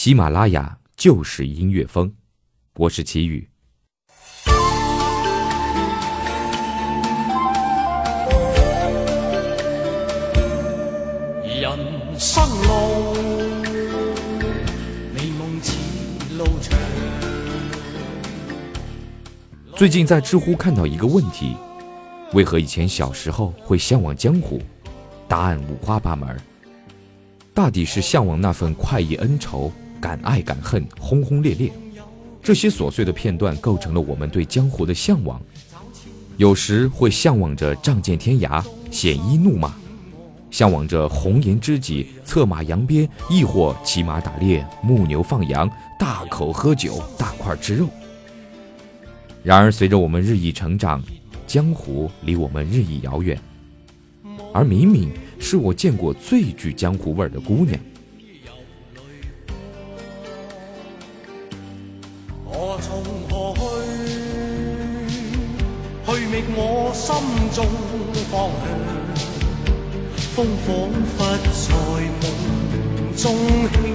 喜马拉雅就是音乐风，我是齐宇。人生路，美梦似路长。最近在知乎看到一个问题：为何以前小时候会向往江湖？答案五花八门，大抵是向往那份快意恩仇。敢爱敢恨，轰轰烈烈，这些琐碎的片段构成了我们对江湖的向往。有时会向往着仗剑天涯，鲜衣怒马；向往着红颜知己，策马扬鞭；亦或骑马打猎，牧牛放羊，大口喝酒，大块吃肉。然而，随着我们日益成长，江湖离我们日益遥远。而敏敏是我见过最具江湖味儿的姑娘。风仿佛在梦中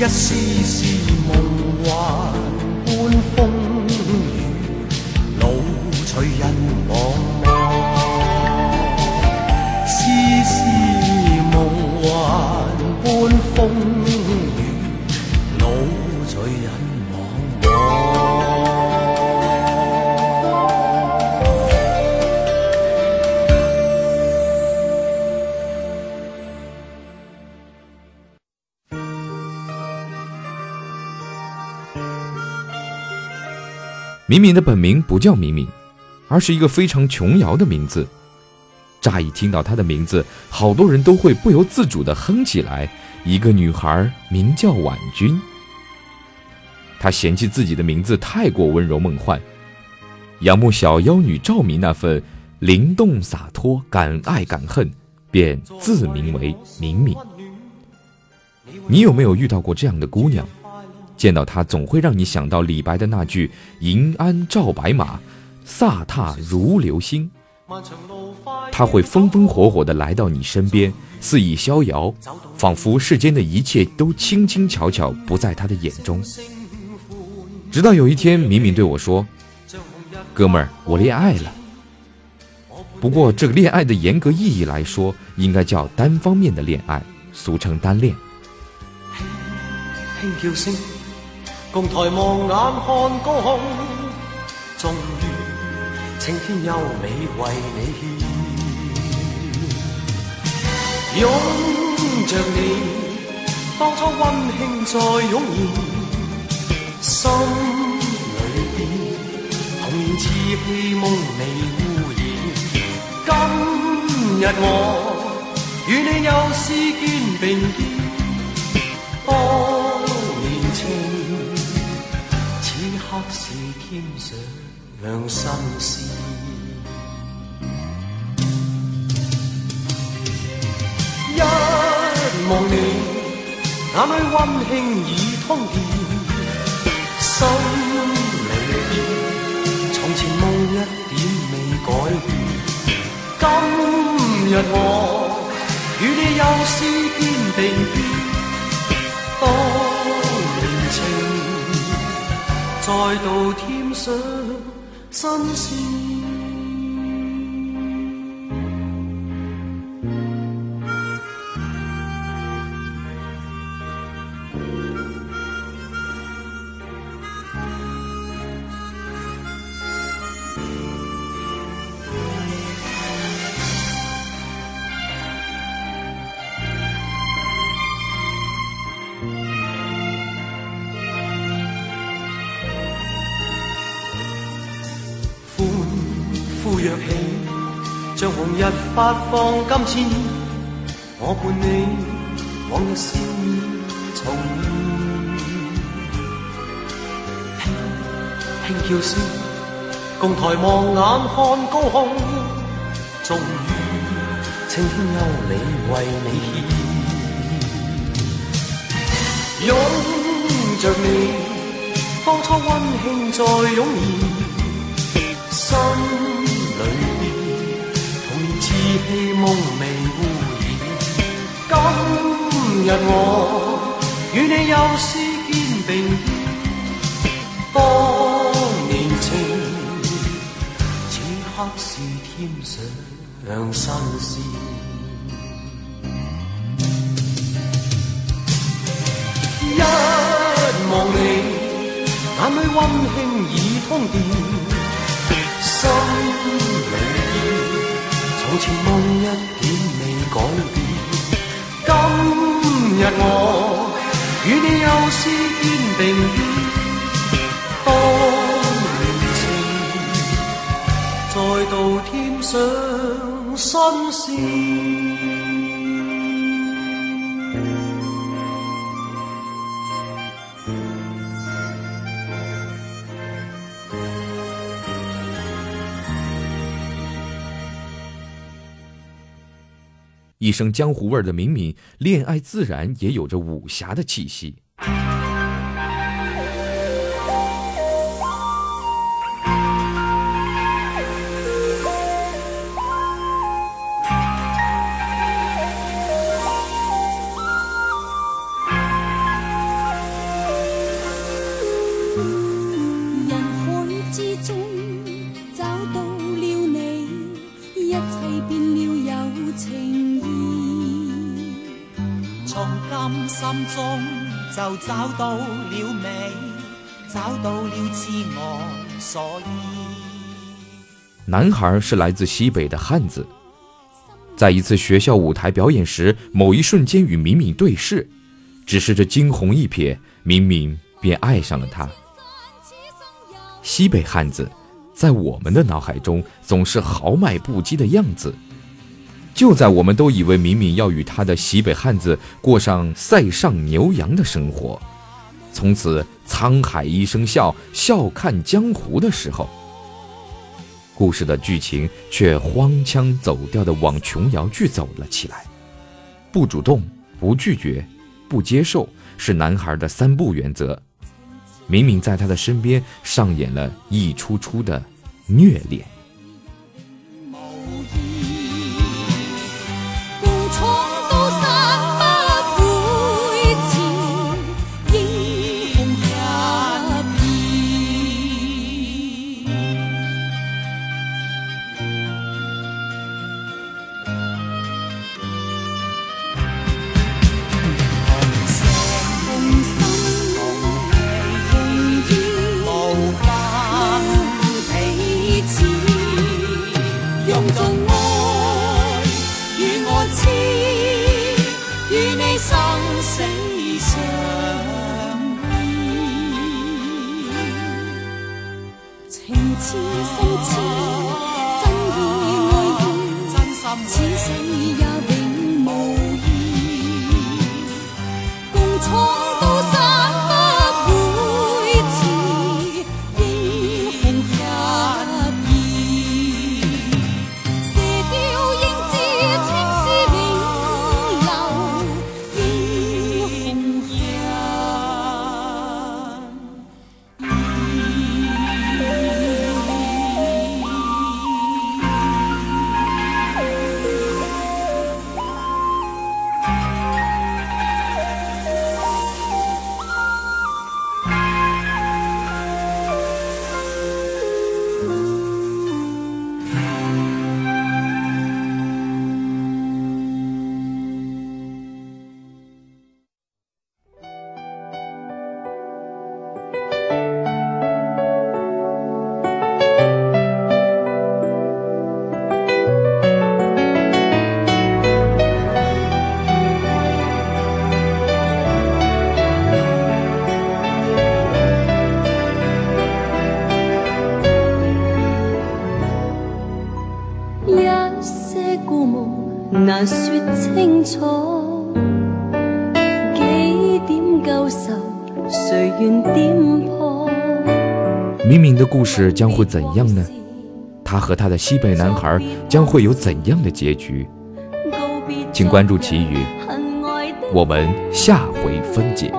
一丝丝梦幻般风雨，路随人敏敏的本名不叫敏敏，而是一个非常琼瑶的名字。乍一听到她的名字，好多人都会不由自主地哼起来。一个女孩名叫婉君，她嫌弃自己的名字太过温柔梦幻，仰慕小妖女赵敏那份灵动洒脱、敢爱敢恨，便自名为敏敏。你有没有遇到过这样的姑娘？见到他，总会让你想到李白的那句“银鞍照白马，飒沓如流星”。他会风风火火地来到你身边，肆意逍遥，仿佛世间的一切都轻轻巧巧不在他的眼中。直到有一天，敏敏对我说：“哥们儿，我恋爱了。不过这个恋爱的严格意义来说，应该叫单方面的恋爱，俗称单恋。轻叫声，共抬望眼看高空，终于青天优美为你献，拥着你，当初温馨再涌现，心里边童年稚气梦未污染，今日我与你又是肩并肩。是添上新事。一望你，眼里温馨已通电，心里边从前梦一点未改变。今日我与你又是肩并肩。再度添上新鲜。若起，像红日发放金箭，我伴你往日笑面重现。轻轻叫声，共抬望眼看高。空，终于青天优美为你献。拥着你，当初温馨再涌现，心心。希梦未污染，今日我与你又是肩并肩。当年情，此刻是添上新鲜。一望你，眼里温馨已通电，心里。好似梦一点未改变，今日我与你又是肩并肩。当年情，再度添上新鲜。一身江湖味的敏敏，恋爱自然也有着武侠的气息。找到了美，找到了自我所以。男孩是来自西北的汉子，在一次学校舞台表演时，某一瞬间与敏敏对视，只是这惊鸿一瞥，敏敏便爱上了他。西北汉子，在我们的脑海中总是豪迈不羁的样子。就在我们都以为敏敏要与他的西北汉子过上塞上牛羊的生活，从此沧海一声笑，笑看江湖的时候，故事的剧情却荒腔走调的往琼瑶剧走了起来。不主动，不拒绝，不接受，是男孩的三不原则。敏敏在他的身边上演了一出出的虐恋。痴心。楚，几点谁愿点破？明明的故事将会怎样呢？他和他的西北男孩将会有怎样的结局？请关注奇遇，我们下回分解。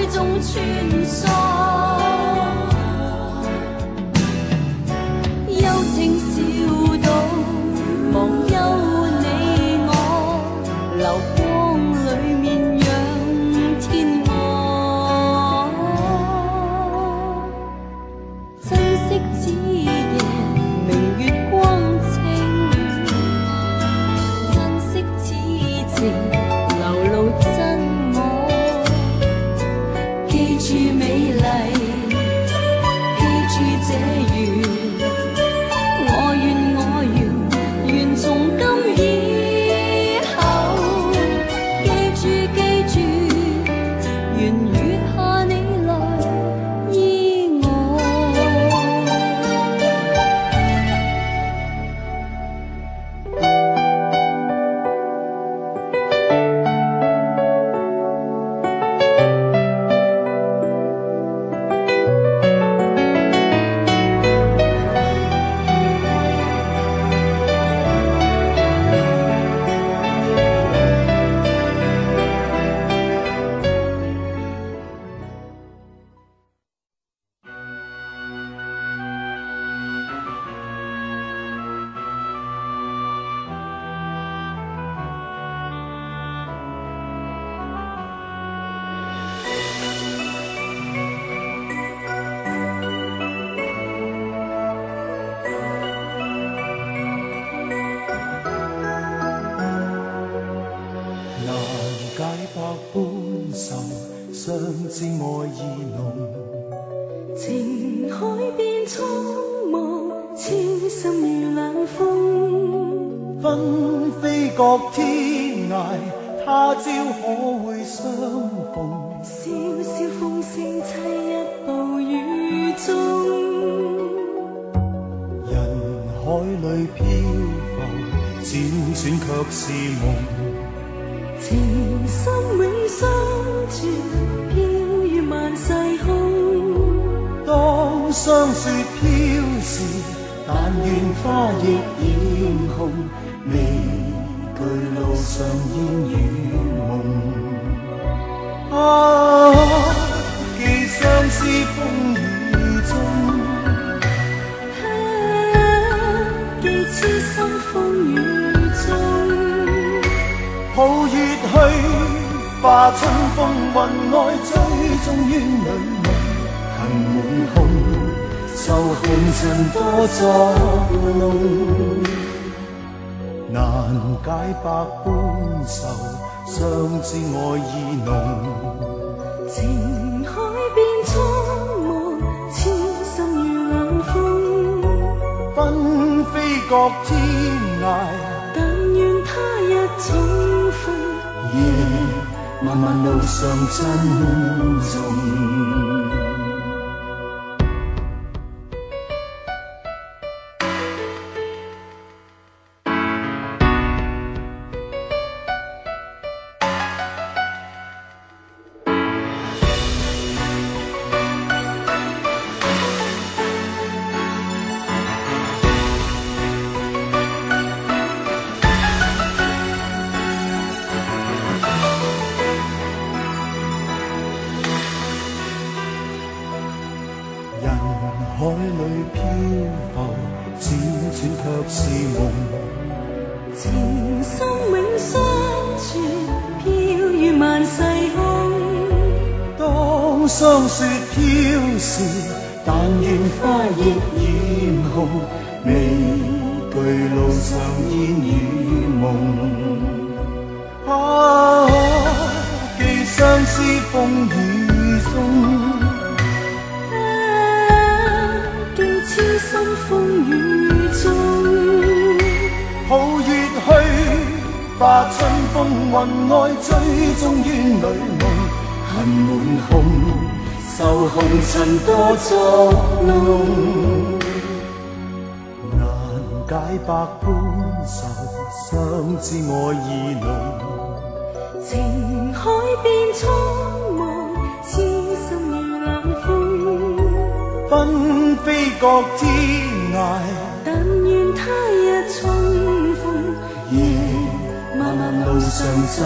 海中穿梭。纷飞各天涯，他朝可会相逢？萧萧风声凄一暴雨中，人海里漂浮，辗转却是梦。情深永相存，飘于万世空。当霜雪飘时，但愿花亦艳红，未惧路上烟雨梦。啊，寄相思风雨中，啊，寄痴心风雨中。抱月去，化春风云外，追踪于女梦，愁红尘多作弄，难解百般愁，相知爱意浓。情海变苍茫，痴心如冷风。纷飞各天涯，但愿他日重逢。夜漫漫路上珍重。浮，辗转却是梦。情深永相存，飘于万世空。当霜雪飘时，但愿花亦艳红，未惧路上烟雨梦。啊，寄相思风雨中。痴心风雨中。抱月去，化春风云外，追踪于女梦。恨满空，愁红尘多作弄。难解百般愁，相知爱意浓。情海变苍纷飞各天涯，但愿他日重逢。夜漫漫路上珍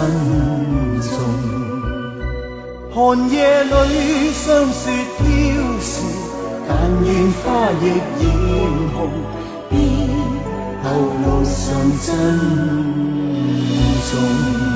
重。寒夜里霜雪飘时，但愿花亦艳红，别后路上珍重。